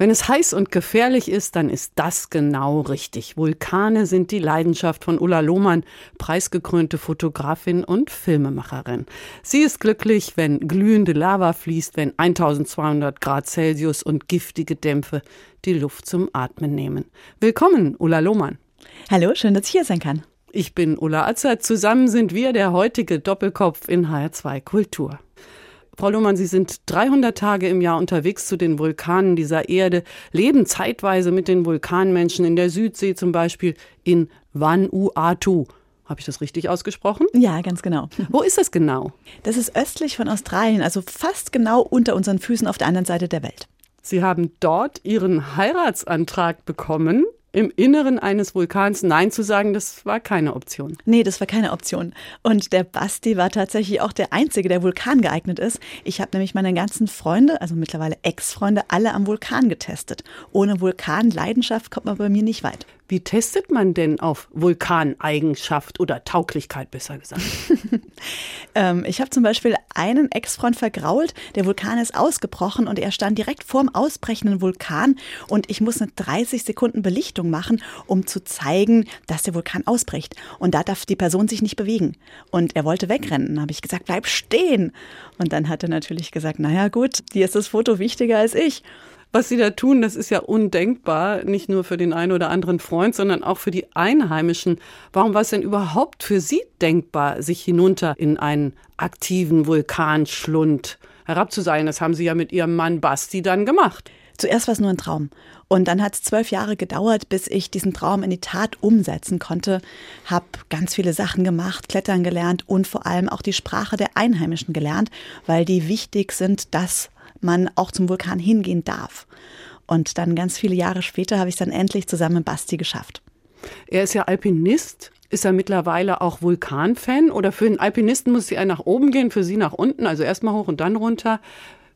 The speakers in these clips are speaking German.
wenn es heiß und gefährlich ist, dann ist das genau richtig. Vulkane sind die Leidenschaft von Ulla Lohmann, preisgekrönte Fotografin und Filmemacherin. Sie ist glücklich, wenn glühende Lava fließt, wenn 1200 Grad Celsius und giftige Dämpfe die Luft zum Atmen nehmen. Willkommen, Ulla Lohmann. Hallo, schön, dass ich hier sein kann. Ich bin Ulla Atzer. Zusammen sind wir der heutige Doppelkopf in HR2 Kultur. Frau Lohmann, Sie sind 300 Tage im Jahr unterwegs zu den Vulkanen dieser Erde, leben zeitweise mit den Vulkanmenschen in der Südsee zum Beispiel in Vanuatu. Habe ich das richtig ausgesprochen? Ja, ganz genau. Wo ist das genau? Das ist östlich von Australien, also fast genau unter unseren Füßen auf der anderen Seite der Welt. Sie haben dort Ihren Heiratsantrag bekommen im Inneren eines Vulkans Nein zu sagen, das war keine Option. Nee, das war keine Option. Und der Basti war tatsächlich auch der Einzige, der Vulkan geeignet ist. Ich habe nämlich meine ganzen Freunde, also mittlerweile Ex-Freunde, alle am Vulkan getestet. Ohne Vulkanleidenschaft kommt man bei mir nicht weit. Wie testet man denn auf Vulkaneigenschaft oder Tauglichkeit, besser gesagt? ähm, ich habe zum Beispiel einen Ex-Freund vergrault. Der Vulkan ist ausgebrochen und er stand direkt vorm ausbrechenden Vulkan und ich muss eine 30 Sekunden Belichtung machen, um zu zeigen, dass der Vulkan ausbricht. Und da darf die Person sich nicht bewegen. Und er wollte wegrennen. Da habe ich gesagt, bleib stehen. Und dann hat er natürlich gesagt, naja gut, dir ist das Foto wichtiger als ich. Was sie da tun, das ist ja undenkbar, nicht nur für den einen oder anderen Freund, sondern auch für die Einheimischen. Warum war es denn überhaupt für sie denkbar, sich hinunter in einen aktiven Vulkanschlund herabzuseilen? Das haben sie ja mit ihrem Mann Basti dann gemacht. Zuerst war es nur ein Traum. Und dann hat es zwölf Jahre gedauert, bis ich diesen Traum in die Tat umsetzen konnte. Hab ganz viele Sachen gemacht, Klettern gelernt und vor allem auch die Sprache der Einheimischen gelernt, weil die wichtig sind, dass man auch zum Vulkan hingehen darf. Und dann ganz viele Jahre später habe ich es dann endlich zusammen mit Basti geschafft. Er ist ja Alpinist. Ist er mittlerweile auch Vulkanfan? Oder für einen Alpinisten muss er nach oben gehen, für Sie nach unten, also erstmal hoch und dann runter?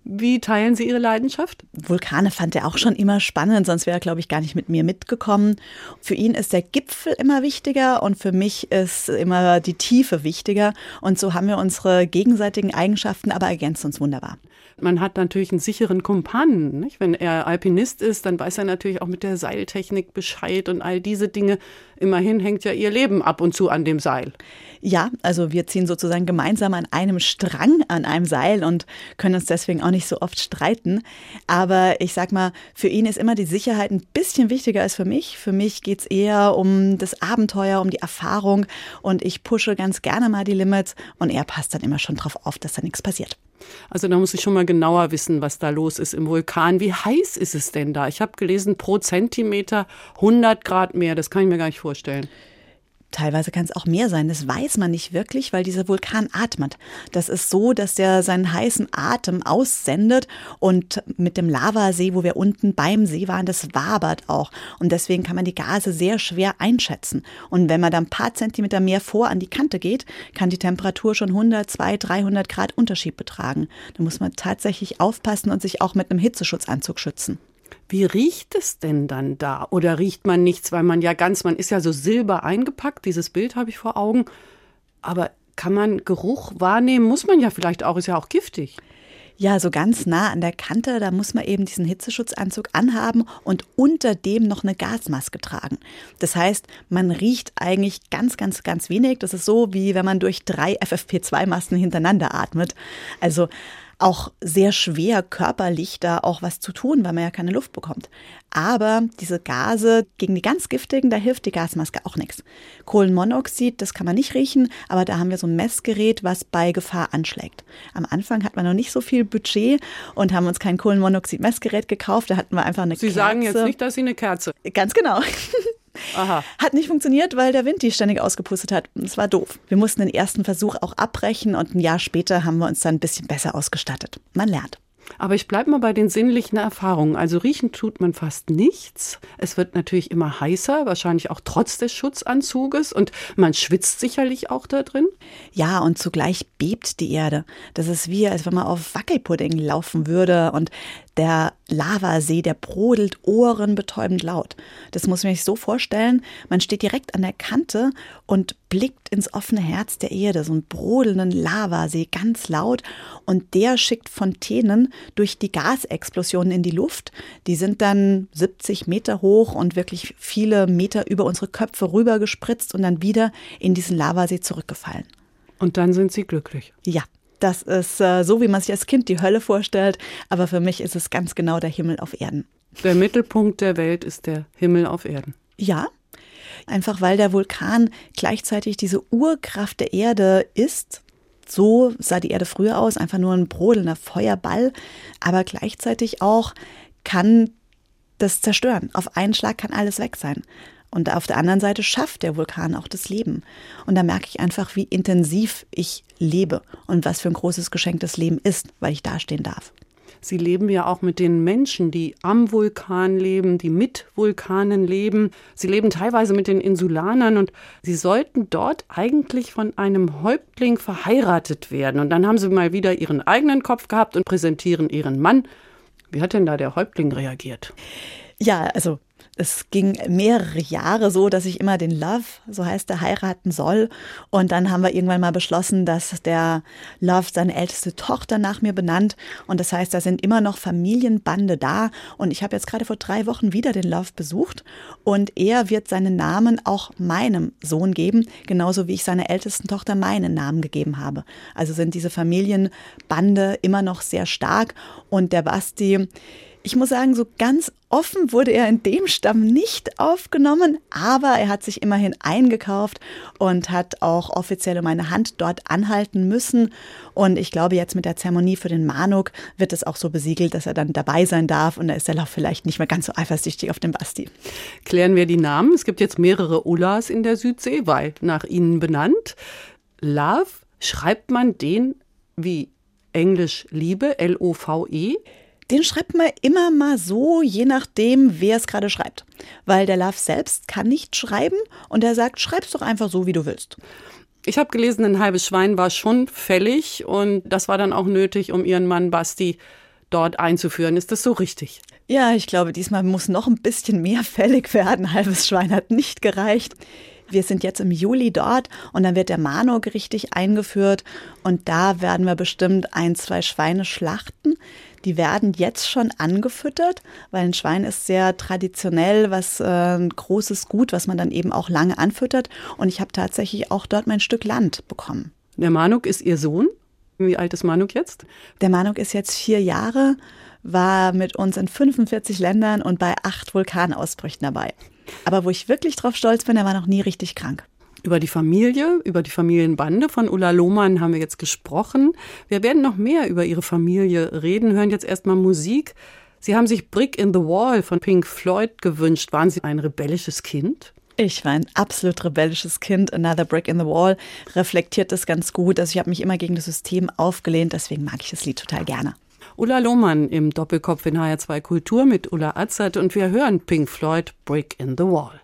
Wie teilen Sie Ihre Leidenschaft? Vulkane fand er auch schon immer spannend, sonst wäre er, glaube ich, gar nicht mit mir mitgekommen. Für ihn ist der Gipfel immer wichtiger und für mich ist immer die Tiefe wichtiger. Und so haben wir unsere gegenseitigen Eigenschaften, aber ergänzt uns wunderbar. Man hat natürlich einen sicheren Kumpanen. Nicht? Wenn er Alpinist ist, dann weiß er natürlich auch mit der Seiltechnik Bescheid und all diese Dinge. Immerhin hängt ja ihr Leben ab und zu an dem Seil. Ja, also wir ziehen sozusagen gemeinsam an einem Strang, an einem Seil und können uns deswegen auch nicht so oft streiten. Aber ich sag mal, für ihn ist immer die Sicherheit ein bisschen wichtiger als für mich. Für mich geht es eher um das Abenteuer, um die Erfahrung und ich pushe ganz gerne mal die Limits und er passt dann immer schon drauf auf, dass da nichts passiert. Also da muss ich schon mal genauer wissen, was da los ist im Vulkan. Wie heiß ist es denn da? Ich habe gelesen, pro Zentimeter 100 Grad mehr. Das kann ich mir gar nicht vorstellen. Teilweise kann es auch mehr sein. Das weiß man nicht wirklich, weil dieser Vulkan atmet. Das ist so, dass der seinen heißen Atem aussendet und mit dem Lavasee, wo wir unten beim See waren, das wabert auch. Und deswegen kann man die Gase sehr schwer einschätzen. Und wenn man dann ein paar Zentimeter mehr vor an die Kante geht, kann die Temperatur schon 100, 200, 300 Grad Unterschied betragen. Da muss man tatsächlich aufpassen und sich auch mit einem Hitzeschutzanzug schützen. Wie riecht es denn dann da? Oder riecht man nichts, weil man ja ganz, man ist ja so silber eingepackt, dieses Bild habe ich vor Augen. Aber kann man Geruch wahrnehmen? Muss man ja vielleicht auch, ist ja auch giftig. Ja, so ganz nah an der Kante, da muss man eben diesen Hitzeschutzanzug anhaben und unter dem noch eine Gasmaske tragen. Das heißt, man riecht eigentlich ganz, ganz, ganz wenig. Das ist so, wie wenn man durch drei FFP2-Masken hintereinander atmet. Also auch sehr schwer körperlich da auch was zu tun, weil man ja keine Luft bekommt. Aber diese Gase, gegen die ganz giftigen, da hilft die Gasmaske auch nichts. Kohlenmonoxid, das kann man nicht riechen, aber da haben wir so ein Messgerät, was bei Gefahr anschlägt. Am Anfang hat man noch nicht so viel Budget und haben uns kein Kohlenmonoxid-Messgerät gekauft, da hatten wir einfach eine Sie Kerze. Sie sagen jetzt nicht, dass Sie eine Kerze. Ganz genau. Aha. Hat nicht funktioniert, weil der Wind die ständig ausgepustet hat. Es war doof. Wir mussten den ersten Versuch auch abbrechen und ein Jahr später haben wir uns dann ein bisschen besser ausgestattet. Man lernt. Aber ich bleibe mal bei den sinnlichen Erfahrungen. Also riechen tut man fast nichts. Es wird natürlich immer heißer, wahrscheinlich auch trotz des Schutzanzuges. Und man schwitzt sicherlich auch da drin. Ja, und zugleich bebt die Erde. Das ist wie, als wenn man auf Wackelpudding laufen würde. Und der Lavasee, der brodelt ohrenbetäubend laut. Das muss man sich so vorstellen. Man steht direkt an der Kante und blickt ins offene Herz der Erde, so einen brodelnden Lavasee, ganz laut. Und der schickt Fontänen durch die Gasexplosionen in die Luft. Die sind dann 70 Meter hoch und wirklich viele Meter über unsere Köpfe rüber gespritzt und dann wieder in diesen Lavasee zurückgefallen. Und dann sind Sie glücklich. Ja, das ist äh, so, wie man sich als Kind die Hölle vorstellt, aber für mich ist es ganz genau der Himmel auf Erden. Der Mittelpunkt der Welt ist der Himmel auf Erden. Ja, einfach weil der Vulkan gleichzeitig diese Urkraft der Erde ist. So sah die Erde früher aus, einfach nur ein brodelnder Feuerball, aber gleichzeitig auch kann das zerstören. Auf einen Schlag kann alles weg sein. Und auf der anderen Seite schafft der Vulkan auch das Leben. Und da merke ich einfach, wie intensiv ich lebe und was für ein großes Geschenk das Leben ist, weil ich dastehen darf. Sie leben ja auch mit den Menschen, die am Vulkan leben, die mit Vulkanen leben. Sie leben teilweise mit den Insulanern und sie sollten dort eigentlich von einem Häuptling verheiratet werden. Und dann haben sie mal wieder ihren eigenen Kopf gehabt und präsentieren ihren Mann. Wie hat denn da der Häuptling reagiert? Ja, also es ging mehrere Jahre so, dass ich immer den Love, so heißt er, heiraten soll. Und dann haben wir irgendwann mal beschlossen, dass der Love seine älteste Tochter nach mir benannt. Und das heißt, da sind immer noch Familienbande da. Und ich habe jetzt gerade vor drei Wochen wieder den Love besucht. Und er wird seinen Namen auch meinem Sohn geben, genauso wie ich seiner ältesten Tochter meinen Namen gegeben habe. Also sind diese Familienbande immer noch sehr stark. Und der Basti, ich muss sagen, so ganz offen wurde er in dem Stamm nicht aufgenommen, aber er hat sich immerhin eingekauft und hat auch offiziell meine Hand dort anhalten müssen. Und ich glaube, jetzt mit der Zeremonie für den Manuk wird es auch so besiegelt, dass er dann dabei sein darf. Und da ist er auch vielleicht nicht mehr ganz so eifersüchtig auf den Basti. Klären wir die Namen. Es gibt jetzt mehrere Ullas in der Südsee, weil nach ihnen benannt. Love, schreibt man den wie Englisch Liebe, L-O-V-E? Den schreibt man immer mal so, je nachdem, wer es gerade schreibt. Weil der Love selbst kann nicht schreiben und er sagt, schreib's doch einfach so, wie du willst. Ich habe gelesen, ein halbes Schwein war schon fällig und das war dann auch nötig, um ihren Mann Basti dort einzuführen. Ist das so richtig? Ja, ich glaube, diesmal muss noch ein bisschen mehr fällig werden. Halbes Schwein hat nicht gereicht. Wir sind jetzt im Juli dort und dann wird der Manok richtig eingeführt und da werden wir bestimmt ein, zwei Schweine schlachten. Die werden jetzt schon angefüttert, weil ein Schwein ist sehr traditionell, was äh, ein großes Gut, was man dann eben auch lange anfüttert. Und ich habe tatsächlich auch dort mein Stück Land bekommen. Der Manuk ist Ihr Sohn? Wie alt ist Manuk jetzt? Der Manuk ist jetzt vier Jahre, war mit uns in 45 Ländern und bei acht Vulkanausbrüchen dabei. Aber wo ich wirklich drauf stolz bin, er war noch nie richtig krank. Über die Familie, über die Familienbande von Ulla Lohmann haben wir jetzt gesprochen. Wir werden noch mehr über ihre Familie reden, hören jetzt erstmal Musik. Sie haben sich Brick in the Wall von Pink Floyd gewünscht. Waren Sie ein rebellisches Kind? Ich war ein absolut rebellisches Kind. Another Brick in the Wall reflektiert das ganz gut. Also ich habe mich immer gegen das System aufgelehnt, deswegen mag ich das Lied total gerne. Ulla Lohmann im Doppelkopf in HR2 Kultur mit Ulla Azad und wir hören Pink Floyd Brick in the Wall.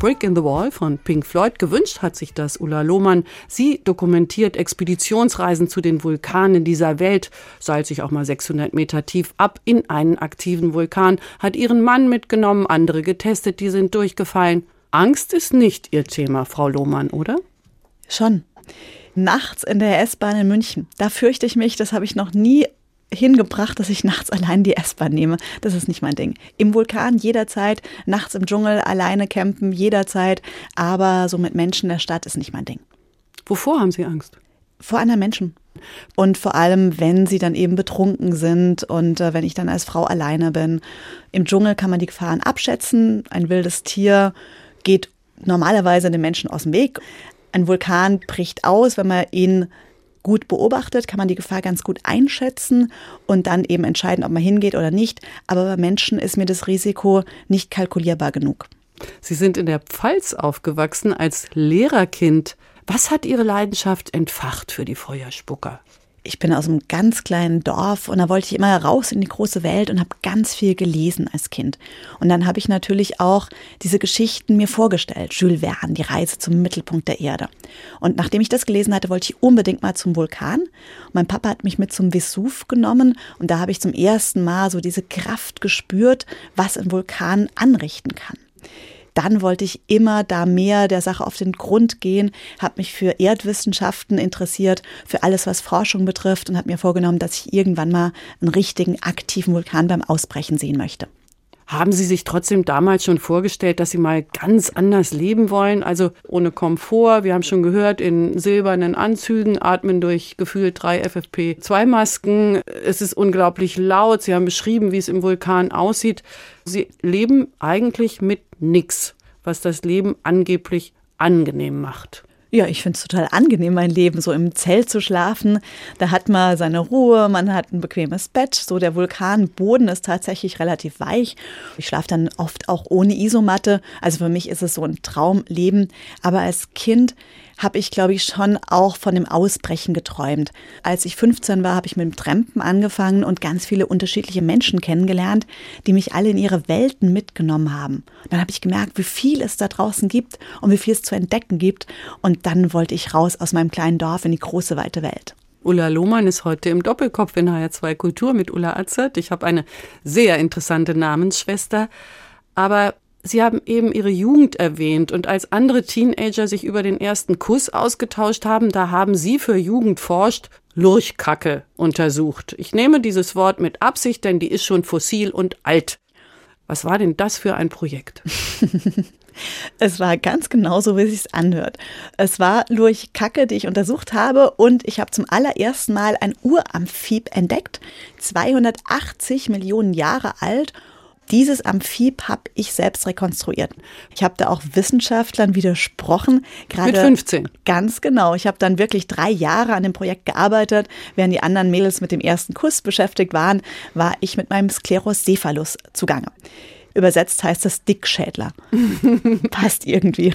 Brick in the Wall von Pink Floyd. Gewünscht hat sich das Ulla Lohmann. Sie dokumentiert Expeditionsreisen zu den Vulkanen dieser Welt, seilt sich auch mal 600 Meter tief ab in einen aktiven Vulkan, hat ihren Mann mitgenommen, andere getestet, die sind durchgefallen. Angst ist nicht ihr Thema, Frau Lohmann, oder? Schon. Nachts in der S-Bahn in München, da fürchte ich mich, das habe ich noch nie hingebracht, dass ich nachts allein die S-Bahn nehme. Das ist nicht mein Ding. Im Vulkan jederzeit, nachts im Dschungel alleine campen jederzeit, aber so mit Menschen in der Stadt ist nicht mein Ding. Wovor haben Sie Angst? Vor anderen Menschen. Und vor allem, wenn sie dann eben betrunken sind und äh, wenn ich dann als Frau alleine bin. Im Dschungel kann man die Gefahren abschätzen. Ein wildes Tier geht normalerweise den Menschen aus dem Weg. Ein Vulkan bricht aus, wenn man ihn gut beobachtet, kann man die Gefahr ganz gut einschätzen und dann eben entscheiden, ob man hingeht oder nicht. Aber bei Menschen ist mir das Risiko nicht kalkulierbar genug. Sie sind in der Pfalz aufgewachsen als Lehrerkind. Was hat Ihre Leidenschaft entfacht für die Feuerspucker? Ich bin aus einem ganz kleinen Dorf und da wollte ich immer raus in die große Welt und habe ganz viel gelesen als Kind. Und dann habe ich natürlich auch diese Geschichten mir vorgestellt. Jules Verne, die Reise zum Mittelpunkt der Erde. Und nachdem ich das gelesen hatte, wollte ich unbedingt mal zum Vulkan. Und mein Papa hat mich mit zum Vesuv genommen und da habe ich zum ersten Mal so diese Kraft gespürt, was ein Vulkan anrichten kann dann wollte ich immer da mehr der Sache auf den Grund gehen, habe mich für Erdwissenschaften interessiert, für alles, was Forschung betrifft und habe mir vorgenommen, dass ich irgendwann mal einen richtigen aktiven Vulkan beim Ausbrechen sehen möchte. Haben Sie sich trotzdem damals schon vorgestellt, dass Sie mal ganz anders leben wollen? Also ohne Komfort. Wir haben schon gehört, in silbernen Anzügen, atmen durch gefühlt drei FFP2-Masken. Es ist unglaublich laut. Sie haben beschrieben, wie es im Vulkan aussieht. Sie leben eigentlich mit nichts, was das Leben angeblich angenehm macht. Ja, ich finde es total angenehm, mein Leben so im Zelt zu schlafen. Da hat man seine Ruhe, man hat ein bequemes Bett. So der Vulkanboden ist tatsächlich relativ weich. Ich schlafe dann oft auch ohne Isomatte. Also für mich ist es so ein Traumleben. Aber als Kind habe ich, glaube ich, schon auch von dem Ausbrechen geträumt. Als ich 15 war, habe ich mit dem Trampen angefangen und ganz viele unterschiedliche Menschen kennengelernt, die mich alle in ihre Welten mitgenommen haben. Dann habe ich gemerkt, wie viel es da draußen gibt und wie viel es zu entdecken gibt. Und dann wollte ich raus aus meinem kleinen Dorf in die große, weite Welt. Ulla Lohmann ist heute im Doppelkopf in HR2 Kultur mit Ulla Azert. Ich habe eine sehr interessante Namensschwester. Aber Sie haben eben Ihre Jugend erwähnt und als andere Teenager sich über den ersten Kuss ausgetauscht haben, da haben Sie für Jugend forscht Lurchkacke untersucht. Ich nehme dieses Wort mit Absicht, denn die ist schon fossil und alt. Was war denn das für ein Projekt? Es war ganz genauso, wie es sich anhört. Es war Lurchkacke, die ich untersucht habe und ich habe zum allerersten Mal ein Uramphib entdeckt, 280 Millionen Jahre alt dieses Amphib habe ich selbst rekonstruiert. Ich habe da auch Wissenschaftlern widersprochen. Gerade mit 15. Ganz genau. Ich habe dann wirklich drei Jahre an dem Projekt gearbeitet. Während die anderen Mädels mit dem ersten Kuss beschäftigt waren, war ich mit meinem Sklerocephalus zugange. Übersetzt heißt das Dickschädler. Passt irgendwie.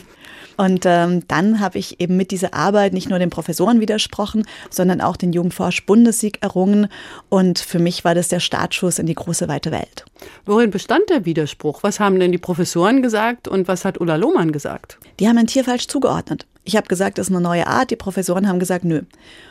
Und ähm, dann habe ich eben mit dieser Arbeit nicht nur den Professoren widersprochen, sondern auch den Jugendforsch-Bundessieg errungen. Und für mich war das der Startschuss in die große weite Welt. Worin bestand der Widerspruch? Was haben denn die Professoren gesagt und was hat Ulla Lohmann gesagt? Die haben ein Tier falsch zugeordnet. Ich habe gesagt, das ist eine neue Art. Die Professoren haben gesagt, nö.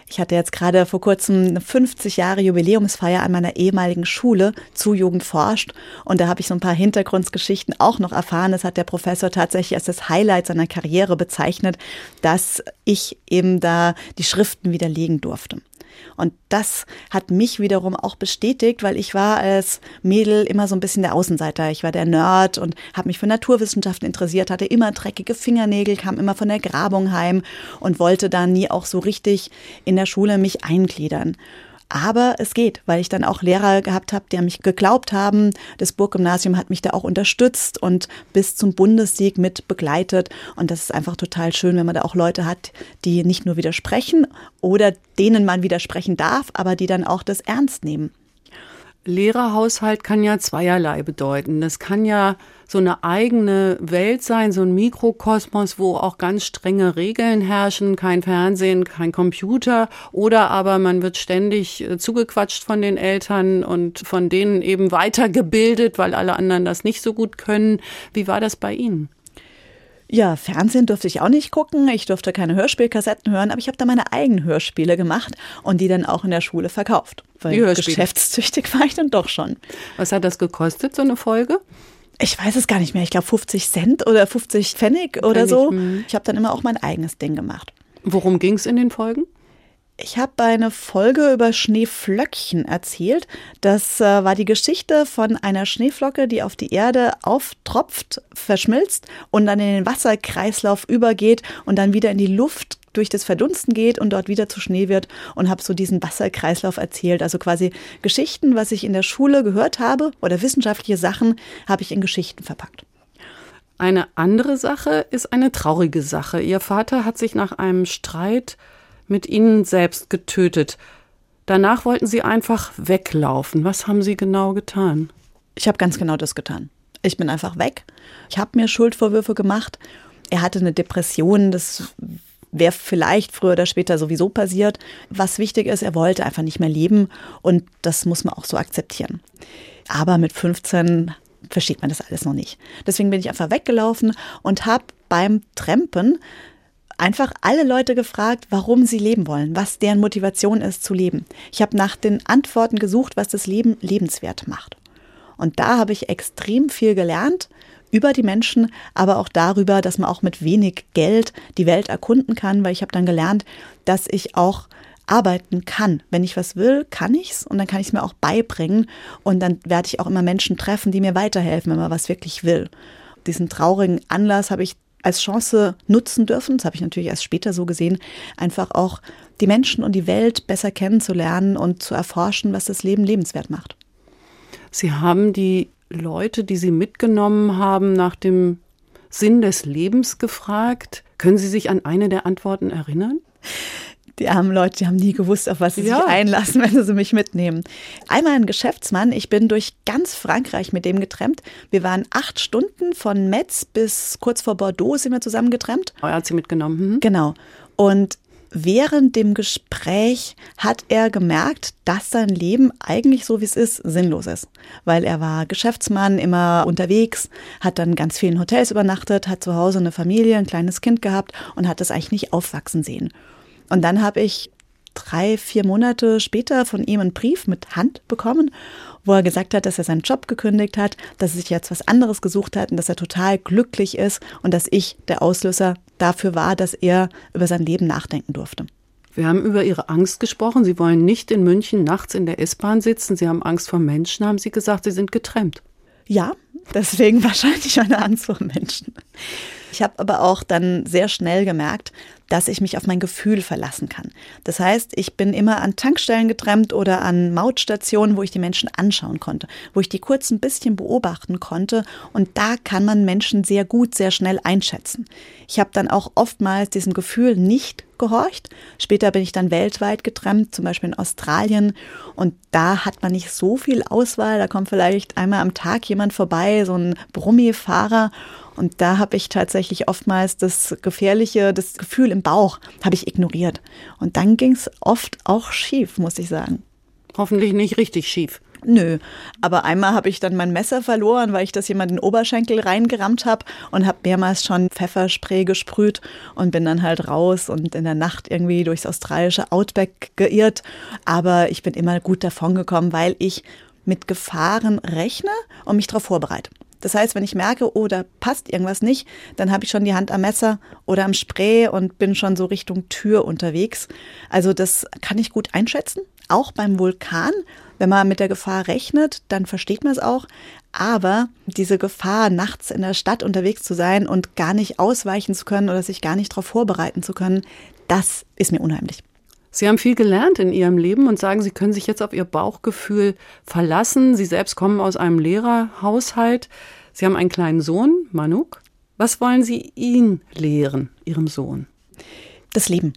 Ich hatte jetzt gerade vor kurzem eine 50 Jahre Jubiläumsfeier an meiner ehemaligen Schule zu Jugend forscht. Und da habe ich so ein paar Hintergrundgeschichten auch noch erfahren. Das hat der Professor tatsächlich als das Highlight seiner Karriere bezeichnet, dass ich eben da die Schriften widerlegen durfte. Und das hat mich wiederum auch bestätigt, weil ich war als Mädel immer so ein bisschen der Außenseiter. Ich war der Nerd und habe mich für Naturwissenschaften interessiert, hatte immer dreckige Fingernägel, kam immer von der Grabung heim und wollte da nie auch so richtig in der Schule mich eingliedern. Aber es geht, weil ich dann auch Lehrer gehabt habe, die an mich geglaubt haben. Das Burggymnasium hat mich da auch unterstützt und bis zum Bundessieg mit begleitet. Und das ist einfach total schön, wenn man da auch Leute hat, die nicht nur widersprechen oder denen man widersprechen darf, aber die dann auch das ernst nehmen. Lehrerhaushalt kann ja zweierlei bedeuten. Das kann ja so eine eigene Welt sein, so ein Mikrokosmos, wo auch ganz strenge Regeln herrschen, kein Fernsehen, kein Computer oder aber man wird ständig äh, zugequatscht von den Eltern und von denen eben weitergebildet, weil alle anderen das nicht so gut können. Wie war das bei Ihnen? Ja, Fernsehen durfte ich auch nicht gucken. Ich durfte keine Hörspielkassetten hören, aber ich habe da meine eigenen Hörspiele gemacht und die dann auch in der Schule verkauft. Weil geschäftstüchtig war ich dann doch schon. Was hat das gekostet, so eine Folge? Ich weiß es gar nicht mehr. Ich glaube 50 Cent oder 50 Pfennig, Pfennig oder so. Mh. Hm. Ich habe dann immer auch mein eigenes Ding gemacht. Worum ging es in den Folgen? Ich habe eine Folge über Schneeflöckchen erzählt. Das äh, war die Geschichte von einer Schneeflocke, die auf die Erde auftropft, verschmilzt und dann in den Wasserkreislauf übergeht und dann wieder in die Luft durch das Verdunsten geht und dort wieder zu Schnee wird und habe so diesen Wasserkreislauf erzählt. Also quasi Geschichten, was ich in der Schule gehört habe oder wissenschaftliche Sachen, habe ich in Geschichten verpackt. Eine andere Sache ist eine traurige Sache. Ihr Vater hat sich nach einem Streit mit ihnen selbst getötet. Danach wollten sie einfach weglaufen. Was haben sie genau getan? Ich habe ganz genau das getan. Ich bin einfach weg. Ich habe mir Schuldvorwürfe gemacht. Er hatte eine Depression, das wäre vielleicht früher oder später sowieso passiert. Was wichtig ist, er wollte einfach nicht mehr leben und das muss man auch so akzeptieren. Aber mit 15 versteht man das alles noch nicht. Deswegen bin ich einfach weggelaufen und habe beim Trampen einfach alle Leute gefragt, warum sie leben wollen, was deren Motivation ist zu leben. Ich habe nach den Antworten gesucht, was das Leben lebenswert macht. Und da habe ich extrem viel gelernt über die Menschen, aber auch darüber, dass man auch mit wenig Geld die Welt erkunden kann, weil ich habe dann gelernt, dass ich auch arbeiten kann. Wenn ich was will, kann ich's und dann kann ich es mir auch beibringen und dann werde ich auch immer Menschen treffen, die mir weiterhelfen, wenn man was wirklich will. Diesen traurigen Anlass habe ich als Chance nutzen dürfen, das habe ich natürlich erst später so gesehen, einfach auch die Menschen und die Welt besser kennenzulernen und zu erforschen, was das Leben lebenswert macht. Sie haben die Leute, die Sie mitgenommen haben, nach dem Sinn des Lebens gefragt. Können Sie sich an eine der Antworten erinnern? Die armen Leute, die haben nie gewusst, auf was sie ja. sich einlassen, wenn sie mich mitnehmen. Einmal ein Geschäftsmann, ich bin durch ganz Frankreich mit dem getrennt. Wir waren acht Stunden von Metz bis kurz vor Bordeaux sind wir zusammen getrennt. Oh, er hat sie mitgenommen. Mhm. Genau. Und während dem Gespräch hat er gemerkt, dass sein Leben eigentlich so wie es ist sinnlos ist, weil er war Geschäftsmann, immer unterwegs, hat dann ganz vielen Hotels übernachtet, hat zu Hause eine Familie, ein kleines Kind gehabt und hat das eigentlich nicht aufwachsen sehen. Und dann habe ich drei, vier Monate später von ihm einen Brief mit Hand bekommen, wo er gesagt hat, dass er seinen Job gekündigt hat, dass er sich jetzt was anderes gesucht hat und dass er total glücklich ist und dass ich der Auslöser dafür war, dass er über sein Leben nachdenken durfte. Wir haben über Ihre Angst gesprochen. Sie wollen nicht in München nachts in der S-Bahn sitzen. Sie haben Angst vor Menschen, haben Sie gesagt. Sie sind getrennt. Ja, deswegen wahrscheinlich eine vor Menschen. Ich habe aber auch dann sehr schnell gemerkt, dass ich mich auf mein Gefühl verlassen kann. Das heißt, ich bin immer an Tankstellen getrennt oder an Mautstationen, wo ich die Menschen anschauen konnte, wo ich die kurz ein bisschen beobachten konnte und da kann man Menschen sehr gut, sehr schnell einschätzen. Ich habe dann auch oftmals diesem Gefühl nicht gehorcht. Später bin ich dann weltweit getrennt, zum Beispiel in Australien und da hat man nicht so viel Auswahl, da kommt vielleicht einmal am Tag jemand vorbei, so ein Brummifahrer und da habe ich tatsächlich oftmals das Gefährliche, das Gefühl im Bauch, habe ich ignoriert. Und dann ging es oft auch schief, muss ich sagen. Hoffentlich nicht richtig schief. Nö, aber einmal habe ich dann mein Messer verloren, weil ich das jemand in den Oberschenkel reingerammt habe und habe mehrmals schon Pfefferspray gesprüht und bin dann halt raus und in der Nacht irgendwie durchs australische Outback geirrt. Aber ich bin immer gut davon gekommen, weil ich mit Gefahren rechne und mich darauf vorbereite. Das heißt, wenn ich merke, oh, da passt irgendwas nicht, dann habe ich schon die Hand am Messer oder am Spray und bin schon so Richtung Tür unterwegs. Also das kann ich gut einschätzen. Auch beim Vulkan, wenn man mit der Gefahr rechnet, dann versteht man es auch. Aber diese Gefahr, nachts in der Stadt unterwegs zu sein und gar nicht ausweichen zu können oder sich gar nicht darauf vorbereiten zu können, das ist mir unheimlich. Sie haben viel gelernt in Ihrem Leben und sagen, Sie können sich jetzt auf Ihr Bauchgefühl verlassen. Sie selbst kommen aus einem Lehrerhaushalt. Sie haben einen kleinen Sohn, Manuk. Was wollen Sie ihn lehren, Ihrem Sohn? Das Leben.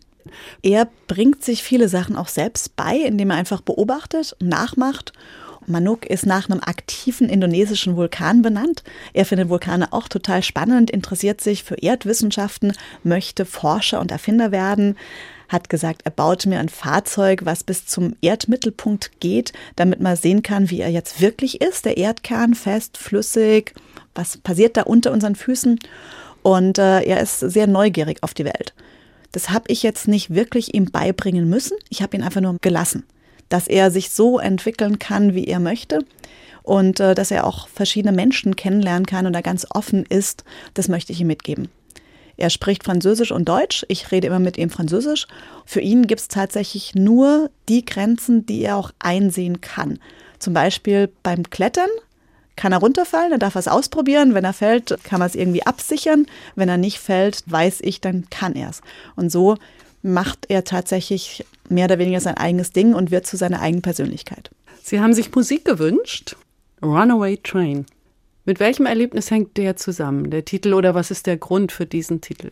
Er bringt sich viele Sachen auch selbst bei, indem er einfach beobachtet, nachmacht Manuk ist nach einem aktiven indonesischen Vulkan benannt. Er findet Vulkane auch total spannend, interessiert sich für Erdwissenschaften, möchte Forscher und Erfinder werden, hat gesagt, er baut mir ein Fahrzeug, was bis zum Erdmittelpunkt geht, damit man sehen kann, wie er jetzt wirklich ist. Der Erdkern fest, flüssig, was passiert da unter unseren Füßen. Und äh, er ist sehr neugierig auf die Welt. Das habe ich jetzt nicht wirklich ihm beibringen müssen. Ich habe ihn einfach nur gelassen, dass er sich so entwickeln kann, wie er möchte und äh, dass er auch verschiedene Menschen kennenlernen kann und da ganz offen ist. Das möchte ich ihm mitgeben. Er spricht Französisch und Deutsch. Ich rede immer mit ihm Französisch. Für ihn gibt es tatsächlich nur die Grenzen, die er auch einsehen kann. Zum Beispiel beim Klettern kann er runterfallen, dann darf er es ausprobieren. Wenn er fällt, kann man es irgendwie absichern. Wenn er nicht fällt, weiß ich, dann kann er es. Und so macht er tatsächlich mehr oder weniger sein eigenes Ding und wird zu seiner eigenen Persönlichkeit. Sie haben sich Musik gewünscht. Runaway Train. Mit welchem Erlebnis hängt der zusammen, der Titel, oder was ist der Grund für diesen Titel?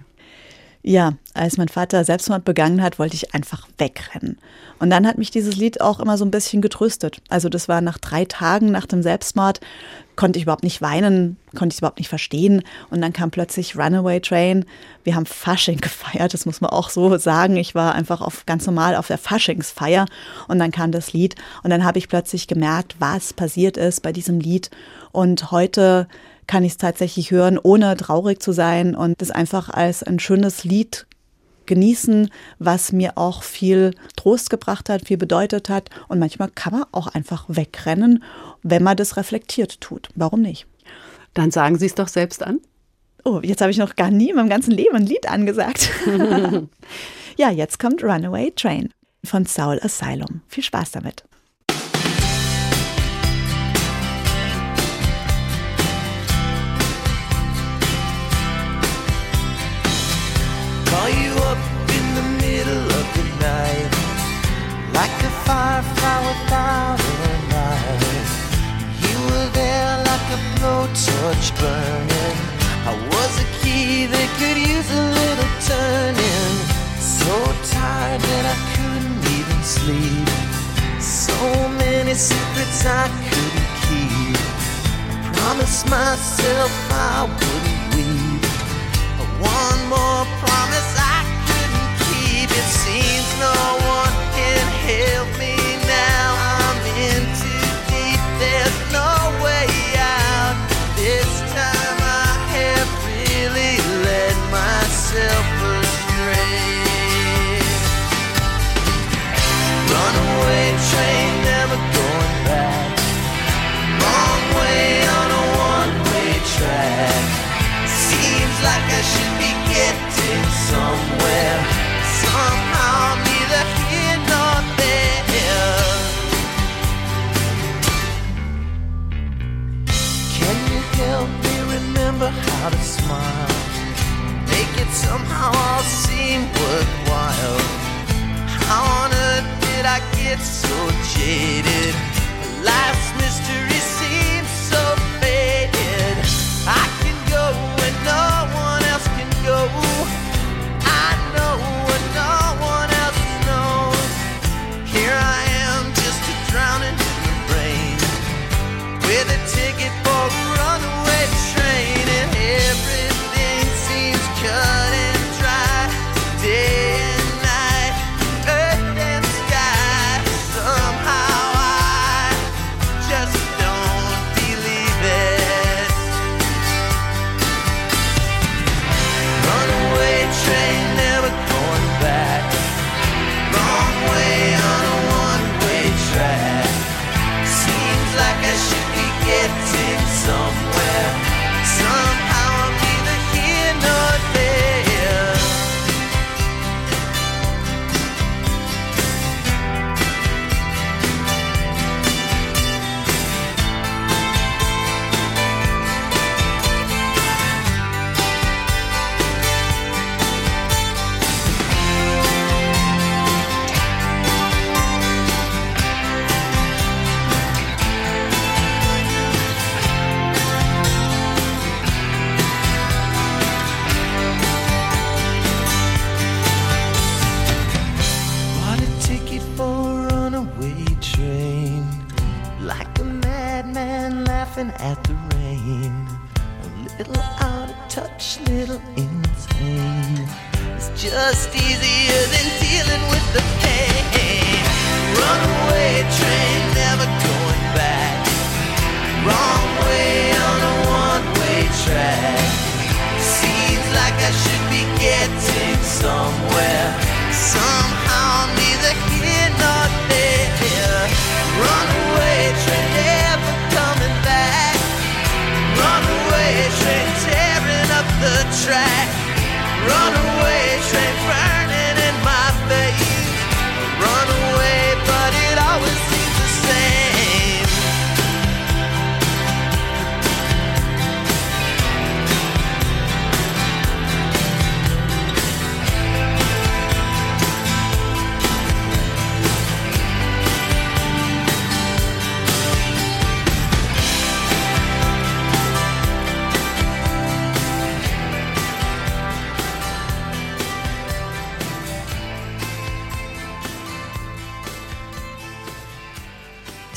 Ja, als mein Vater Selbstmord begangen hat, wollte ich einfach wegrennen. Und dann hat mich dieses Lied auch immer so ein bisschen getröstet. Also das war nach drei Tagen nach dem Selbstmord, konnte ich überhaupt nicht weinen, konnte ich überhaupt nicht verstehen. Und dann kam plötzlich Runaway Train. Wir haben Fasching gefeiert, das muss man auch so sagen. Ich war einfach auf, ganz normal auf der Faschingsfeier und dann kam das Lied. Und dann habe ich plötzlich gemerkt, was passiert ist bei diesem Lied. Und heute kann ich es tatsächlich hören, ohne traurig zu sein und es einfach als ein schönes Lied genießen, was mir auch viel Trost gebracht hat, viel bedeutet hat. Und manchmal kann man auch einfach wegrennen, wenn man das reflektiert tut. Warum nicht? Dann sagen Sie es doch selbst an. Oh, jetzt habe ich noch gar nie in meinem ganzen Leben ein Lied angesagt. ja, jetzt kommt Runaway Train von Soul Asylum. Viel Spaß damit. A blowtorch burning. I was a key that could use a little turning. So tired that I couldn't even sleep. So many secrets I couldn't keep. I promised myself I wouldn't so jaded? Life's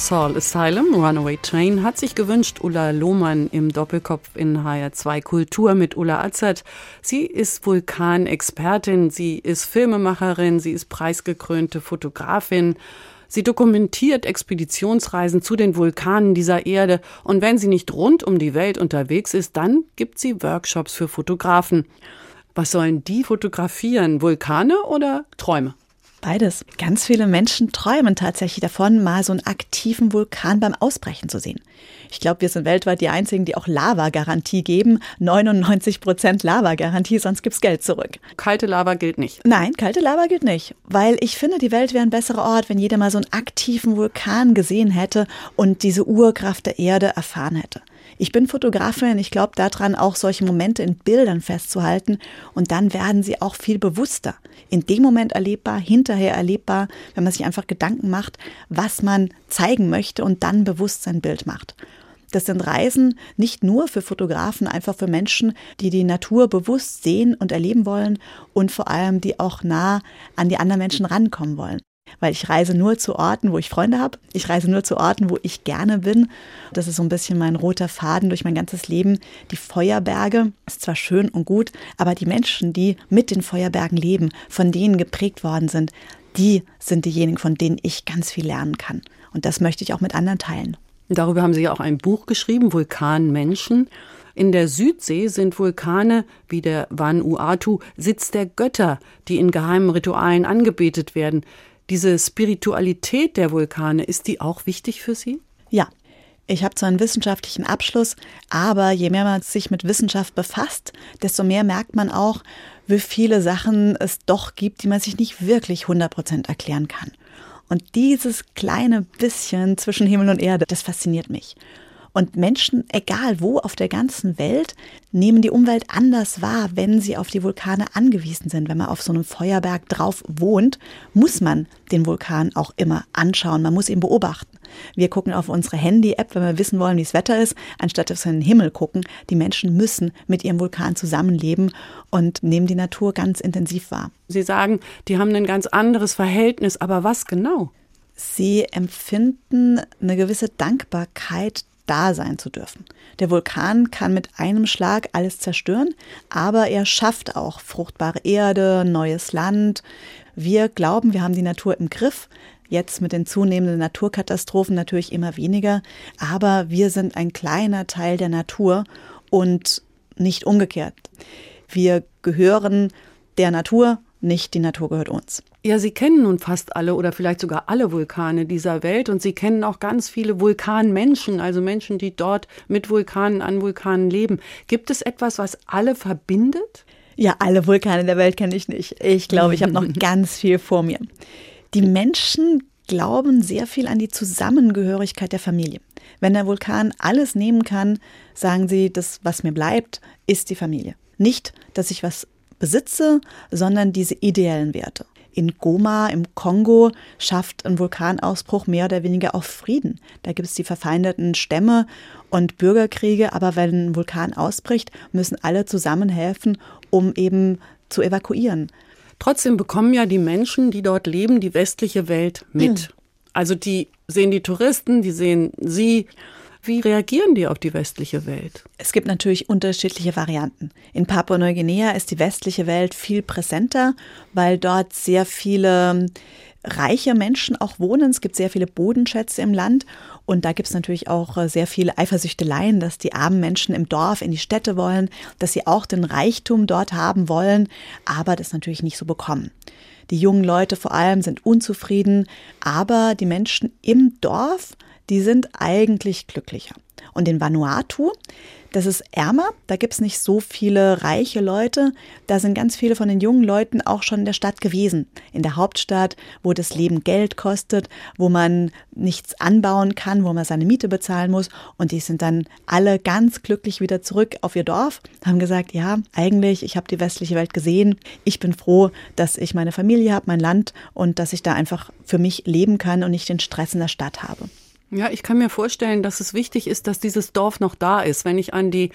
Saul Asylum, Runaway Train, hat sich gewünscht Ulla Lohmann im Doppelkopf in HR2 Kultur mit Ulla Azad. Sie ist Vulkanexpertin, sie ist Filmemacherin, sie ist preisgekrönte Fotografin. Sie dokumentiert Expeditionsreisen zu den Vulkanen dieser Erde und wenn sie nicht rund um die Welt unterwegs ist, dann gibt sie Workshops für Fotografen. Was sollen die fotografieren? Vulkane oder Träume? Beides. Ganz viele Menschen träumen tatsächlich davon, mal so einen aktiven Vulkan beim Ausbrechen zu sehen. Ich glaube, wir sind weltweit die Einzigen, die auch Lava-Garantie geben. 99 Prozent Lava-Garantie, sonst gibt's Geld zurück. Kalte Lava gilt nicht. Nein, kalte Lava gilt nicht, weil ich finde, die Welt wäre ein besserer Ort, wenn jeder mal so einen aktiven Vulkan gesehen hätte und diese Urkraft der Erde erfahren hätte. Ich bin Fotografin, ich glaube daran, auch solche Momente in Bildern festzuhalten und dann werden sie auch viel bewusster. In dem Moment erlebbar, hinterher erlebbar, wenn man sich einfach Gedanken macht, was man zeigen möchte und dann bewusst sein Bild macht. Das sind Reisen nicht nur für Fotografen, einfach für Menschen, die die Natur bewusst sehen und erleben wollen und vor allem, die auch nah an die anderen Menschen rankommen wollen weil ich reise nur zu Orten, wo ich Freunde habe. Ich reise nur zu Orten, wo ich gerne bin. Das ist so ein bisschen mein roter Faden durch mein ganzes Leben. Die Feuerberge ist zwar schön und gut, aber die Menschen, die mit den Feuerbergen leben, von denen geprägt worden sind, die sind diejenigen, von denen ich ganz viel lernen kann. Und das möchte ich auch mit anderen teilen. Darüber haben Sie ja auch ein Buch geschrieben, Vulkanmenschen. In der Südsee sind Vulkane wie der Vanuatu Sitz der Götter, die in geheimen Ritualen angebetet werden. Diese Spiritualität der Vulkane, ist die auch wichtig für Sie? Ja. Ich habe zwar einen wissenschaftlichen Abschluss, aber je mehr man sich mit Wissenschaft befasst, desto mehr merkt man auch, wie viele Sachen es doch gibt, die man sich nicht wirklich 100 Prozent erklären kann. Und dieses kleine bisschen zwischen Himmel und Erde, das fasziniert mich. Und Menschen, egal wo auf der ganzen Welt, nehmen die Umwelt anders wahr, wenn sie auf die Vulkane angewiesen sind. Wenn man auf so einem Feuerberg drauf wohnt, muss man den Vulkan auch immer anschauen. Man muss ihn beobachten. Wir gucken auf unsere Handy-App, wenn wir wissen wollen, wie das Wetter ist, anstatt auf den Himmel gucken. Die Menschen müssen mit ihrem Vulkan zusammenleben und nehmen die Natur ganz intensiv wahr. Sie sagen, die haben ein ganz anderes Verhältnis, aber was genau? Sie empfinden eine gewisse Dankbarkeit da sein zu dürfen. Der Vulkan kann mit einem Schlag alles zerstören, aber er schafft auch fruchtbare Erde, neues Land. Wir glauben, wir haben die Natur im Griff. Jetzt mit den zunehmenden Naturkatastrophen natürlich immer weniger, aber wir sind ein kleiner Teil der Natur und nicht umgekehrt. Wir gehören der Natur, nicht die Natur gehört uns. Ja, Sie kennen nun fast alle oder vielleicht sogar alle Vulkane dieser Welt und Sie kennen auch ganz viele Vulkanmenschen, also Menschen, die dort mit Vulkanen an Vulkanen leben. Gibt es etwas, was alle verbindet? Ja, alle Vulkane der Welt kenne ich nicht. Ich glaube, ich habe noch ganz viel vor mir. Die Menschen glauben sehr viel an die Zusammengehörigkeit der Familie. Wenn der Vulkan alles nehmen kann, sagen sie, das, was mir bleibt, ist die Familie. Nicht, dass ich was besitze, sondern diese ideellen Werte. In Goma im Kongo schafft ein Vulkanausbruch mehr oder weniger auch Frieden. Da gibt es die verfeindeten Stämme und Bürgerkriege, aber wenn ein Vulkan ausbricht, müssen alle zusammenhelfen, um eben zu evakuieren. Trotzdem bekommen ja die Menschen, die dort leben, die westliche Welt mit. Also die sehen die Touristen, die sehen sie. Wie reagieren die auf die westliche Welt? Es gibt natürlich unterschiedliche Varianten. In Papua-Neuguinea ist die westliche Welt viel präsenter, weil dort sehr viele ähm, reiche Menschen auch wohnen. Es gibt sehr viele Bodenschätze im Land und da gibt es natürlich auch äh, sehr viele Eifersüchteleien, dass die armen Menschen im Dorf in die Städte wollen, dass sie auch den Reichtum dort haben wollen, aber das natürlich nicht so bekommen. Die jungen Leute vor allem sind unzufrieden, aber die Menschen im Dorf, die sind eigentlich glücklicher. Und in Vanuatu, das ist ärmer, da gibt es nicht so viele reiche Leute. Da sind ganz viele von den jungen Leuten auch schon in der Stadt gewesen. In der Hauptstadt, wo das Leben Geld kostet, wo man nichts anbauen kann, wo man seine Miete bezahlen muss. Und die sind dann alle ganz glücklich wieder zurück auf ihr Dorf, haben gesagt, ja, eigentlich, ich habe die westliche Welt gesehen. Ich bin froh, dass ich meine Familie habe, mein Land und dass ich da einfach für mich leben kann und nicht den Stress in der Stadt habe. Ja, ich kann mir vorstellen, dass es wichtig ist, dass dieses Dorf noch da ist. Wenn ich an die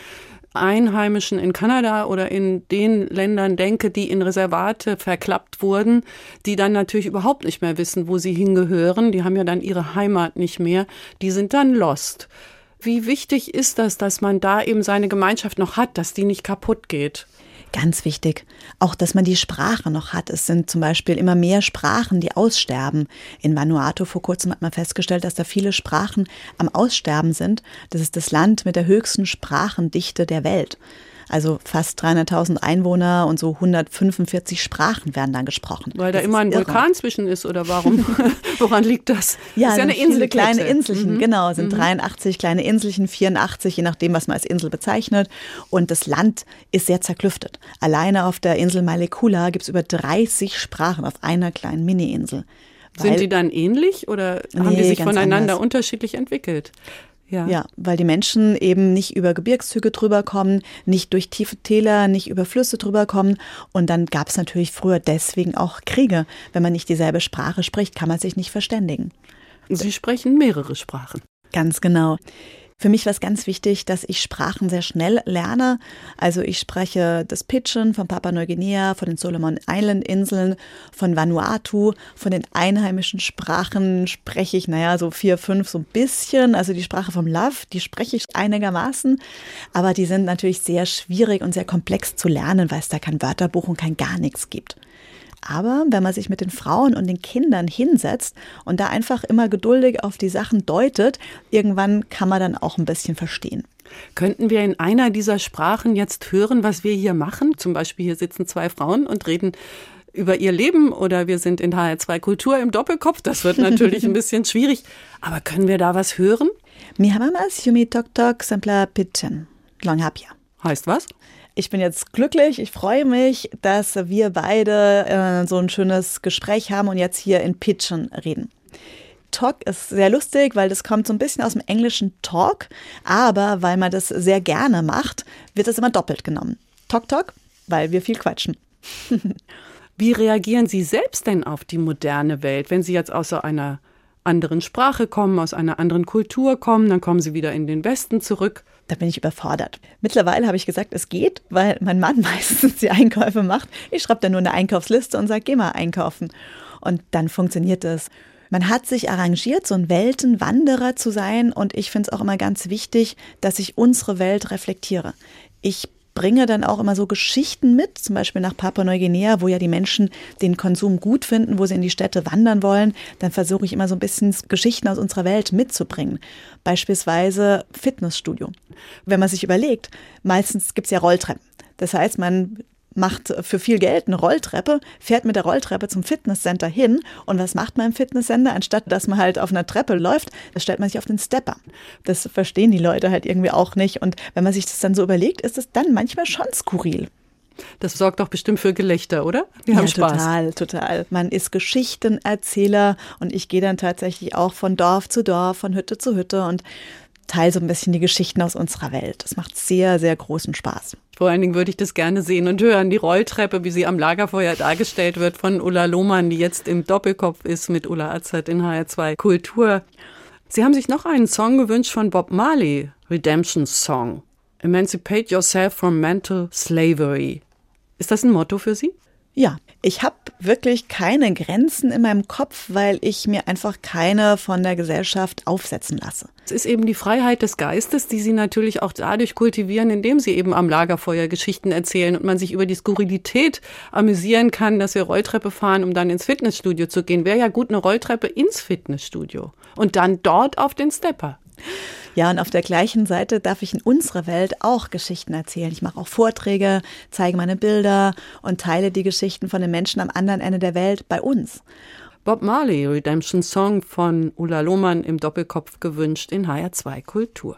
Einheimischen in Kanada oder in den Ländern denke, die in Reservate verklappt wurden, die dann natürlich überhaupt nicht mehr wissen, wo sie hingehören. Die haben ja dann ihre Heimat nicht mehr. Die sind dann lost. Wie wichtig ist das, dass man da eben seine Gemeinschaft noch hat, dass die nicht kaputt geht? Ganz wichtig. Auch, dass man die Sprache noch hat. Es sind zum Beispiel immer mehr Sprachen, die aussterben. In Vanuatu vor kurzem hat man festgestellt, dass da viele Sprachen am Aussterben sind. Das ist das Land mit der höchsten Sprachendichte der Welt. Also fast 300.000 Einwohner und so 145 Sprachen werden dann gesprochen. Weil da das immer ein irre. Vulkan zwischen ist oder warum? Woran liegt das? Ja, das ist ja eine Insel. kleine Inselchen, Mhm. genau, sind 83 kleine Inselchen, 84, je nachdem, was man als Insel bezeichnet. Und das Land ist sehr zerklüftet. Alleine auf der Insel Malekula gibt es über 30 Sprachen auf einer kleinen Mini-Insel. Sind die dann ähnlich oder haben die sich voneinander anders. unterschiedlich entwickelt? Ja. Ja, weil die Menschen eben nicht über Gebirgszüge drüber kommen, nicht durch tiefe Täler, nicht über Flüsse drüber kommen. Und dann gab es natürlich früher deswegen auch Kriege. Wenn man nicht dieselbe Sprache spricht, kann man sich nicht verständigen. Sie sprechen mehrere Sprachen. Ganz genau. Für mich war es ganz wichtig, dass ich Sprachen sehr schnell lerne. Also ich spreche das Pidgin von Papua-Neuguinea, von den Solomon Island Inseln, von Vanuatu, von den einheimischen Sprachen spreche ich, naja, so vier, fünf, so ein bisschen. Also die Sprache vom Love, die spreche ich einigermaßen. Aber die sind natürlich sehr schwierig und sehr komplex zu lernen, weil es da kein Wörterbuch und kein gar nichts gibt. Aber wenn man sich mit den Frauen und den Kindern hinsetzt und da einfach immer geduldig auf die Sachen deutet, irgendwann kann man dann auch ein bisschen verstehen. Könnten wir in einer dieser Sprachen jetzt hören, was wir hier machen? Zum Beispiel hier sitzen zwei Frauen und reden über ihr Leben oder wir sind in HR2 Kultur im Doppelkopf. Das wird natürlich ein bisschen schwierig. Aber können wir da was hören? Mi yumi tok tok sampla pitchen. Long hapja. Heißt was? Ich bin jetzt glücklich, ich freue mich, dass wir beide äh, so ein schönes Gespräch haben und jetzt hier in Pitchen reden. Talk ist sehr lustig, weil das kommt so ein bisschen aus dem englischen Talk, aber weil man das sehr gerne macht, wird es immer doppelt genommen. Talk Talk, weil wir viel quatschen. Wie reagieren Sie selbst denn auf die moderne Welt, wenn Sie jetzt aus so einer anderen Sprache kommen, aus einer anderen Kultur kommen, dann kommen Sie wieder in den Westen zurück. Da bin ich überfordert. Mittlerweile habe ich gesagt, es geht, weil mein Mann meistens die Einkäufe macht. Ich schreibe dann nur eine Einkaufsliste und sage, geh mal einkaufen. Und dann funktioniert es. Man hat sich arrangiert, so ein Weltenwanderer zu sein. Und ich finde es auch immer ganz wichtig, dass ich unsere Welt reflektiere. Ich bringe dann auch immer so Geschichten mit, zum Beispiel nach Papua-Neuguinea, wo ja die Menschen den Konsum gut finden, wo sie in die Städte wandern wollen. Dann versuche ich immer so ein bisschen Geschichten aus unserer Welt mitzubringen. Beispielsweise Fitnessstudio. Wenn man sich überlegt, meistens gibt es ja Rolltreppen. Das heißt, man macht für viel Geld eine Rolltreppe, fährt mit der Rolltreppe zum Fitnesscenter hin und was macht man im Fitnesscenter? Anstatt dass man halt auf einer Treppe läuft, da stellt man sich auf den Stepper. Das verstehen die Leute halt irgendwie auch nicht und wenn man sich das dann so überlegt, ist es dann manchmal schon skurril. Das sorgt doch bestimmt für Gelächter, oder? Wir haben ja, Spaß. total, total. Man ist Geschichtenerzähler und ich gehe dann tatsächlich auch von Dorf zu Dorf, von Hütte zu Hütte und teile so ein bisschen die Geschichten aus unserer Welt. Das macht sehr, sehr großen Spaß. Vor allen Dingen würde ich das gerne sehen und hören. Die Rolltreppe, wie sie am Lagerfeuer dargestellt wird von Ulla Lohmann, die jetzt im Doppelkopf ist mit Ulla Azad in HR2 Kultur. Sie haben sich noch einen Song gewünscht von Bob Marley, Redemption Song. Emancipate yourself from mental slavery. Ist das ein Motto für Sie? Ja, ich habe wirklich keine Grenzen in meinem Kopf, weil ich mir einfach keine von der Gesellschaft aufsetzen lasse. Es ist eben die Freiheit des Geistes, die Sie natürlich auch dadurch kultivieren, indem Sie eben am Lagerfeuer Geschichten erzählen und man sich über die Skurrilität amüsieren kann, dass wir Rolltreppe fahren, um dann ins Fitnessstudio zu gehen. Wäre ja gut eine Rolltreppe ins Fitnessstudio und dann dort auf den Stepper. Ja, und auf der gleichen Seite darf ich in unserer Welt auch Geschichten erzählen. Ich mache auch Vorträge, zeige meine Bilder und teile die Geschichten von den Menschen am anderen Ende der Welt bei uns. Bob Marley, Redemption Song von Ulla Lohmann im Doppelkopf gewünscht in HR2 Kultur.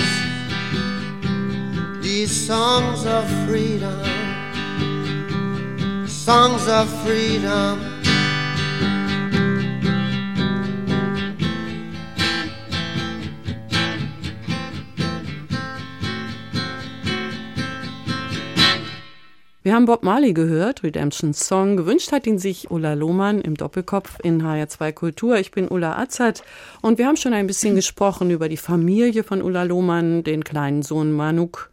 These songs of freedom, songs of freedom. Wir haben Bob Marley gehört, Redemption Song. Gewünscht hat ihn sich Ulla Lohmann im Doppelkopf in HR2 Kultur. Ich bin Ulla Azad und wir haben schon ein bisschen gesprochen über die Familie von Ulla Lohmann, den kleinen Sohn Manuk,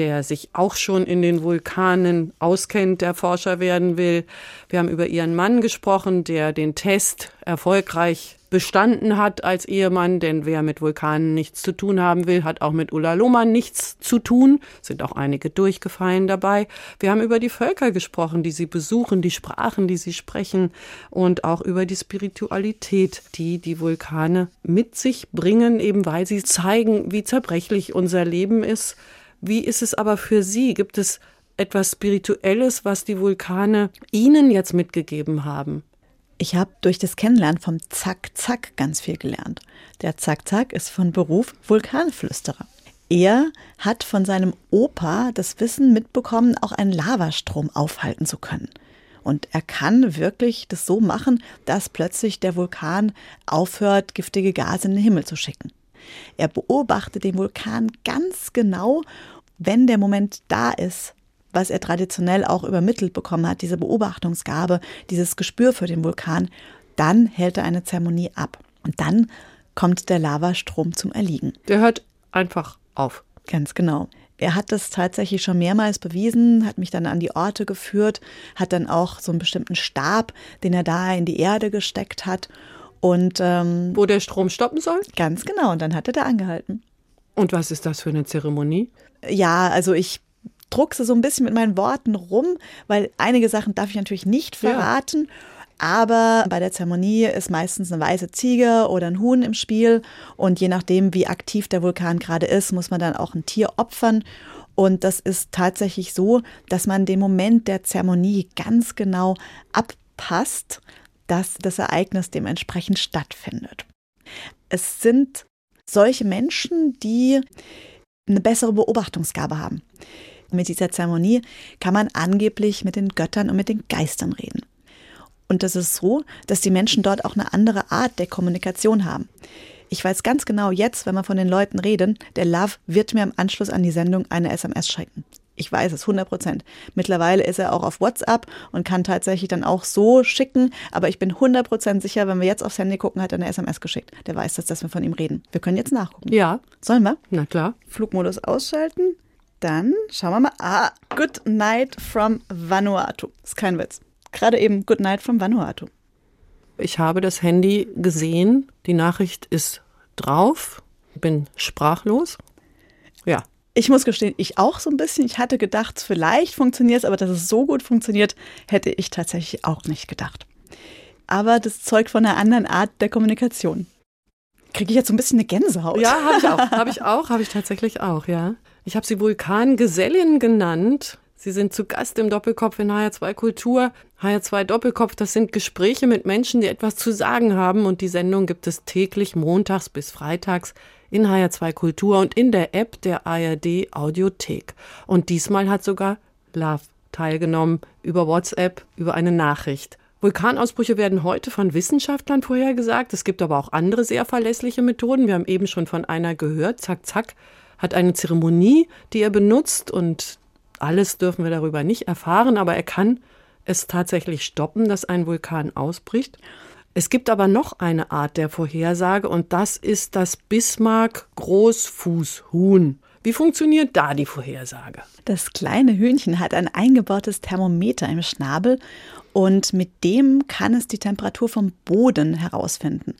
der sich auch schon in den Vulkanen auskennt, der Forscher werden will. Wir haben über ihren Mann gesprochen, der den Test erfolgreich bestanden hat als Ehemann, denn wer mit Vulkanen nichts zu tun haben will, hat auch mit Ulla Lohmann nichts zu tun. Sind auch einige durchgefallen dabei. Wir haben über die Völker gesprochen, die sie besuchen, die Sprachen, die sie sprechen und auch über die Spiritualität, die die Vulkane mit sich bringen, eben weil sie zeigen, wie zerbrechlich unser Leben ist. Wie ist es aber für Sie? Gibt es etwas Spirituelles, was die Vulkane Ihnen jetzt mitgegeben haben? Ich habe durch das Kennenlernen vom Zack Zack ganz viel gelernt. Der Zack Zack ist von Beruf Vulkanflüsterer. Er hat von seinem Opa das Wissen mitbekommen, auch einen Lavastrom aufhalten zu können. Und er kann wirklich das so machen, dass plötzlich der Vulkan aufhört, giftige Gase in den Himmel zu schicken. Er beobachtet den Vulkan ganz genau, wenn der Moment da ist, was er traditionell auch übermittelt bekommen hat, diese Beobachtungsgabe, dieses Gespür für den Vulkan, dann hält er eine Zeremonie ab. Und dann kommt der Lavastrom zum Erliegen. Der hört einfach auf. Ganz genau. Er hat das tatsächlich schon mehrmals bewiesen, hat mich dann an die Orte geführt, hat dann auch so einen bestimmten Stab, den er da in die Erde gesteckt hat. Und ähm, Wo der Strom stoppen soll? ganz genau, und dann hat er da angehalten. Und was ist das für eine Zeremonie? Ja, also ich druckse so ein bisschen mit meinen Worten rum, weil einige Sachen darf ich natürlich nicht Ja. verraten. Aber bei der Zeremonie ist meistens eine weiße Ziege oder ein Huhn im Spiel. Und je nachdem, wie aktiv der Vulkan gerade ist, muss man dann auch ein Tier opfern. Und das ist tatsächlich so, dass man den Moment der Zeremonie ganz genau abpasst, dass das Ereignis dementsprechend stattfindet. Es sind solche Menschen, die eine bessere Beobachtungsgabe haben. Mit dieser Zeremonie kann man angeblich mit den Göttern und mit den Geistern reden. Und das ist so, dass die Menschen dort auch eine andere Art der Kommunikation haben. Ich weiß ganz genau jetzt, wenn wir von den Leuten reden, der Love wird mir im Anschluss an die Sendung eine SMS schicken. Ich weiß es, 100 Prozent. Mittlerweile ist er auch auf WhatsApp und kann tatsächlich dann auch so schicken. Aber ich bin 100 Prozent sicher, wenn wir jetzt aufs Handy gucken, hat er eine SMS geschickt. Der weiß, dass, dass wir von ihm reden. Wir können jetzt nachgucken. Ja, Sollen wir? na klar. Flugmodus ausschalten. Dann schauen wir mal. Ah, Good Night from Vanuatu. Ist kein Witz. Gerade eben Good Night from Vanuatu. Ich habe das Handy gesehen, die Nachricht ist drauf, bin sprachlos. Ich muss gestehen, ich auch so ein bisschen. Ich hatte gedacht, vielleicht funktioniert es, aber dass es so gut funktioniert, hätte ich tatsächlich auch nicht gedacht. Aber das zeugt von einer anderen Art der Kommunikation. Kriege ich jetzt so ein bisschen eine Gänsehaut? ja, habe ich auch, habe ich auch, habe ich tatsächlich auch, ja. Ich habe sie Vulkangesellin genannt. Sie sind zu Gast im Doppelkopf in HR2 Kultur. HR2 Doppelkopf, das sind Gespräche mit Menschen, die etwas zu sagen haben. Und die Sendung gibt es täglich montags bis freitags in HR2 Kultur und in der App der ARD Audiothek. Und diesmal hat sogar Love teilgenommen über WhatsApp, über eine Nachricht. Vulkanausbrüche werden heute von Wissenschaftlern vorhergesagt. Es gibt aber auch andere sehr verlässliche Methoden. Wir haben eben schon von einer gehört. Zack, zack, hat eine Zeremonie, die er benutzt und alles dürfen wir darüber nicht erfahren, aber er kann es tatsächlich stoppen, dass ein Vulkan ausbricht. Es gibt aber noch eine Art der Vorhersage und das ist das Bismarck-Großfußhuhn. Wie funktioniert da die Vorhersage? Das kleine Hühnchen hat ein eingebautes Thermometer im Schnabel und mit dem kann es die Temperatur vom Boden herausfinden.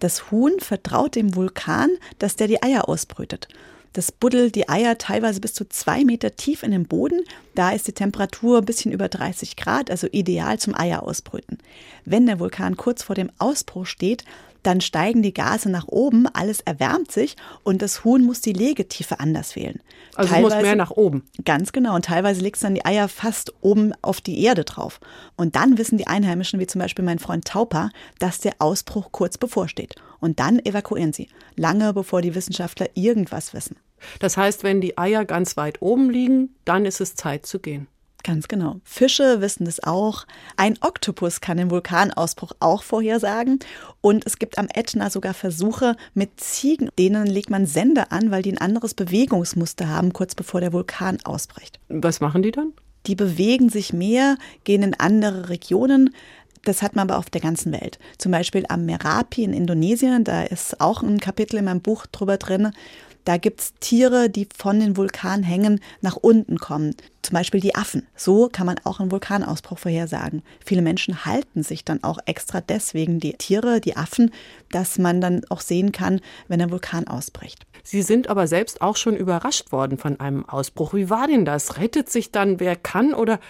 Das Huhn vertraut dem Vulkan, dass der die Eier ausbrütet. Das buddelt die Eier teilweise bis zu zwei Meter tief in den Boden. Da ist die Temperatur ein bisschen über 30 Grad, also ideal zum Eier ausbrüten. Wenn der Vulkan kurz vor dem Ausbruch steht, dann steigen die Gase nach oben, alles erwärmt sich und das Huhn muss die Legetiefe anders wählen. Also es muss mehr nach oben. Ganz genau. Und teilweise legst du dann die Eier fast oben auf die Erde drauf. Und dann wissen die Einheimischen, wie zum Beispiel mein Freund Tauper, dass der Ausbruch kurz bevorsteht. Und dann evakuieren sie. Lange bevor die Wissenschaftler irgendwas wissen. Das heißt, wenn die Eier ganz weit oben liegen, dann ist es Zeit zu gehen. Ganz genau. Fische wissen das auch. Ein Oktopus kann den Vulkanausbruch auch vorhersagen. Und es gibt am Ätna sogar Versuche mit Ziegen. Denen legt man Sender an, weil die ein anderes Bewegungsmuster haben, kurz bevor der Vulkan ausbricht. Was machen die dann? Die bewegen sich mehr, gehen in andere Regionen. Das hat man aber auf der ganzen Welt. Zum Beispiel am Merapi in Indonesien, da ist auch ein Kapitel in meinem Buch drüber drin. Da gibt's Tiere, die von den Vulkanhängen nach unten kommen. Zum Beispiel die Affen. So kann man auch einen Vulkanausbruch vorhersagen. Viele Menschen halten sich dann auch extra deswegen die Tiere, die Affen, dass man dann auch sehen kann, wenn ein Vulkan ausbricht. Sie sind aber selbst auch schon überrascht worden von einem Ausbruch. Wie war denn das? Rettet sich dann wer kann oder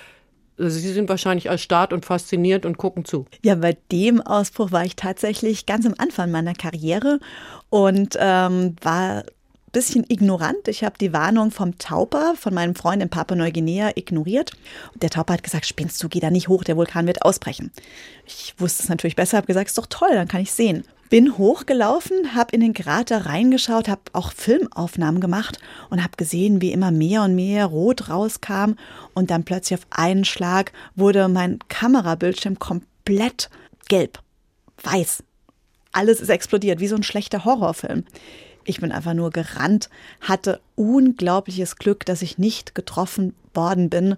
also Sie sind wahrscheinlich erstarrt und fasziniert und gucken zu. Ja, bei dem Ausbruch war ich tatsächlich ganz am Anfang meiner Karriere und ähm, war bisschen ignorant. Ich habe die Warnung vom Tauper, von meinem Freund in Papua-Neuguinea, ignoriert. Der Tauper hat gesagt, spinnst du, geh da nicht hoch, der Vulkan wird ausbrechen. Ich wusste es natürlich besser, habe gesagt, ist doch toll, dann kann ich sehen. bin hochgelaufen, habe in den Krater reingeschaut, habe auch Filmaufnahmen gemacht und habe gesehen, wie immer mehr und mehr Rot rauskam und dann plötzlich auf einen Schlag wurde mein Kamerabildschirm komplett gelb, weiß. Alles ist explodiert, wie so ein schlechter Horrorfilm. Ich bin einfach nur gerannt, hatte unglaubliches Glück, dass ich nicht getroffen worden bin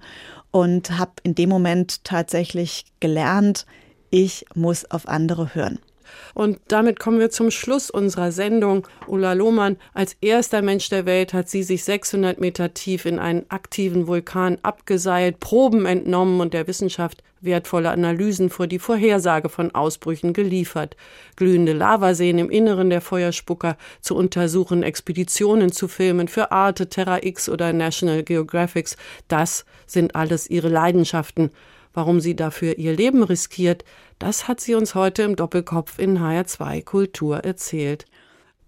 und habe in dem Moment tatsächlich gelernt, ich muss auf andere hören. Und damit kommen wir zum Schluss unserer Sendung. Ulla Lohmann, als erster Mensch der Welt hat sie sich 600 Meter tief in einen aktiven Vulkan abgeseilt, Proben entnommen und der Wissenschaft wertvolle Analysen vor die Vorhersage von Ausbrüchen geliefert. Glühende Lavaseen im Inneren der Feuerspucker zu untersuchen, Expeditionen zu filmen für Arte, Terra X oder National Geographics, das sind alles ihre Leidenschaften. Warum sie dafür ihr Leben riskiert, das hat sie uns heute im Doppelkopf in HR2 Kultur erzählt.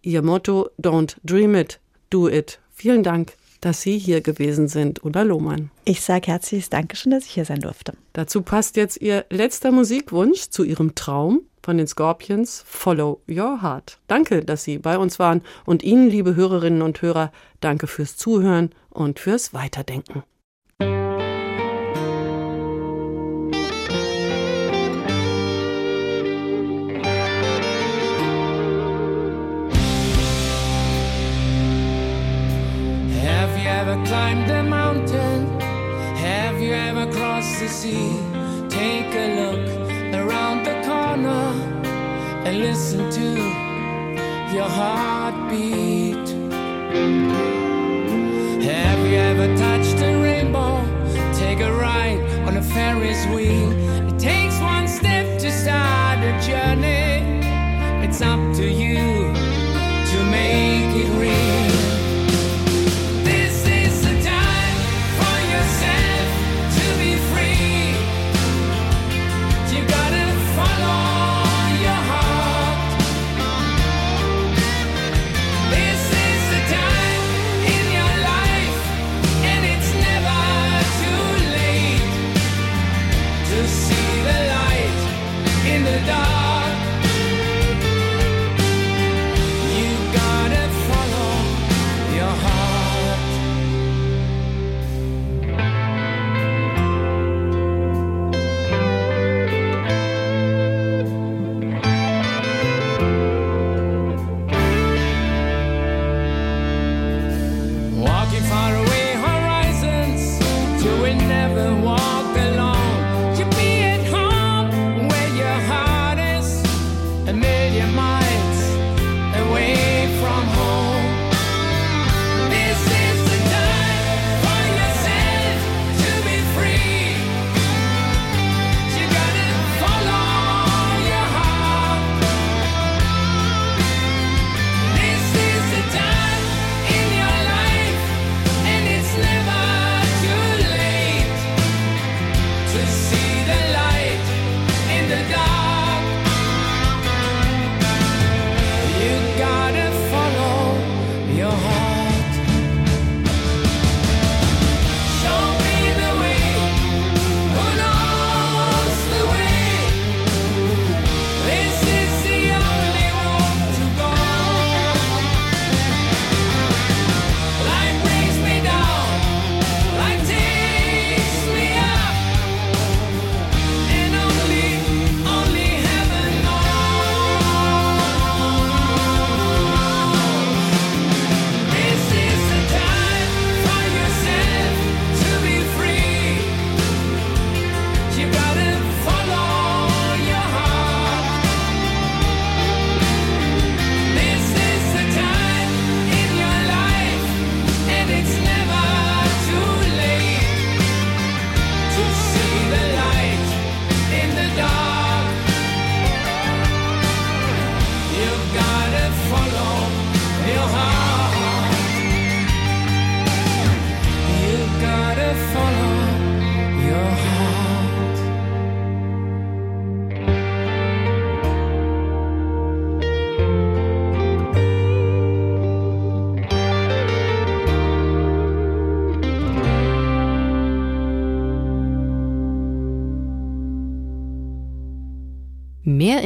Ihr Motto Don't Dream It, Do It. Vielen Dank, dass Sie hier gewesen sind, Ulla Lohmann. Ich sage herzliches Dankeschön, dass ich hier sein durfte. Dazu passt jetzt Ihr letzter Musikwunsch zu Ihrem Traum von den Scorpions, Follow Your Heart. Danke, dass Sie bei uns waren und Ihnen, liebe Hörerinnen und Hörer, danke fürs Zuhören und fürs Weiterdenken. Sea? Take a look around the corner and listen to your heartbeat. Have you ever touched a rainbow? Take a ride on a Ferris wheel.